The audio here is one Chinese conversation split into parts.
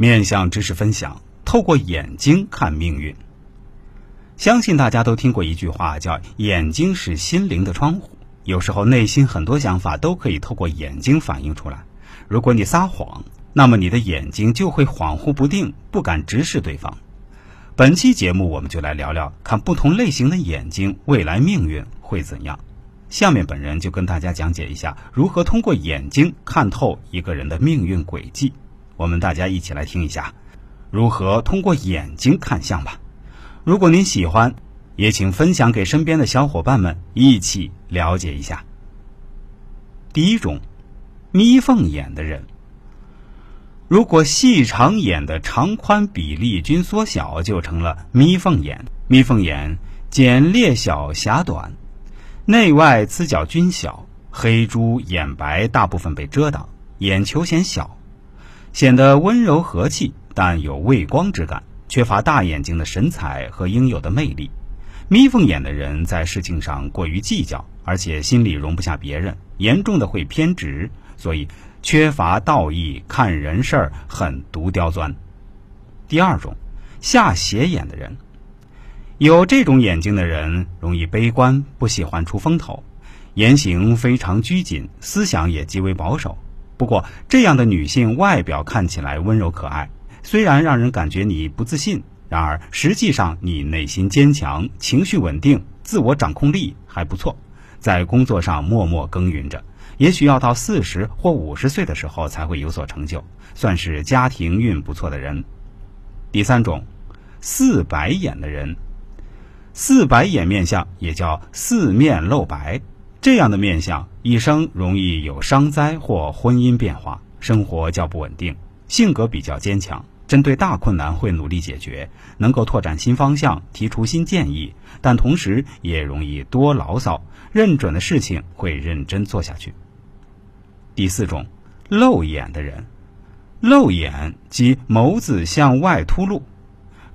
面相知识分享，透过眼睛看命运。相信大家都听过一句话，叫“眼睛是心灵的窗户”。有时候内心很多想法都可以透过眼睛反映出来。如果你撒谎，那么你的眼睛就会恍惚不定，不敢直视对方。本期节目我们就来聊聊，看不同类型的眼睛，未来命运会怎样。下面本人就跟大家讲解一下，如何通过眼睛看透一个人的命运轨迹。我们大家一起来听一下，如何通过眼睛看相吧。如果您喜欢，也请分享给身边的小伙伴们，一起了解一下。第一种，眯缝眼的人，如果细长眼的长宽比例均缩小，就成了眯缝眼。眯缝眼睑裂小狭短，内外眦角均小，黑珠眼白大部分被遮挡，眼球显小。显得温柔和气，但有畏光之感，缺乏大眼睛的神采和应有的魅力。眯缝眼的人在事情上过于计较，而且心里容不下别人，严重的会偏执，所以缺乏道义，看人事儿很独刁钻。第二种，下斜眼的人，有这种眼睛的人容易悲观，不喜欢出风头，言行非常拘谨，思想也极为保守。不过，这样的女性外表看起来温柔可爱，虽然让人感觉你不自信，然而实际上你内心坚强，情绪稳定，自我掌控力还不错，在工作上默默耕耘着。也许要到四十或五十岁的时候才会有所成就，算是家庭运不错的人。第三种，四白眼的人，四白眼面相也叫四面露白。这样的面相，一生容易有伤灾或婚姻变化，生活较不稳定，性格比较坚强，针对大困难会努力解决，能够拓展新方向，提出新建议，但同时也容易多牢骚，认准的事情会认真做下去。第四种，漏眼的人，漏眼即眸子向外凸露，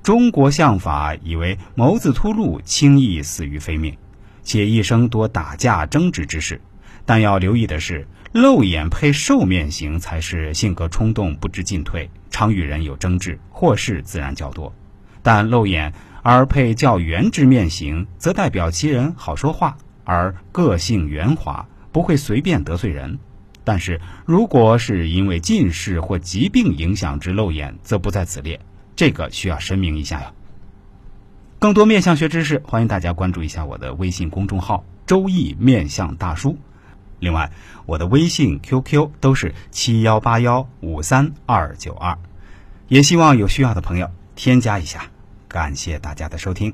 中国相法以为眸子凸露轻易死于非命。且一生多打架争执之事，但要留意的是，露眼配瘦面型才是性格冲动不知进退，常与人有争执，祸事自然较多。但露眼而配较圆之面型，则代表其人好说话，而个性圆滑，不会随便得罪人。但是如果是因为近视或疾病影响之露眼，则不在此列，这个需要声明一下哟。更多面相学知识，欢迎大家关注一下我的微信公众号“周易面相大叔”。另外，我的微信、QQ 都是七幺八幺五三二九二，也希望有需要的朋友添加一下。感谢大家的收听。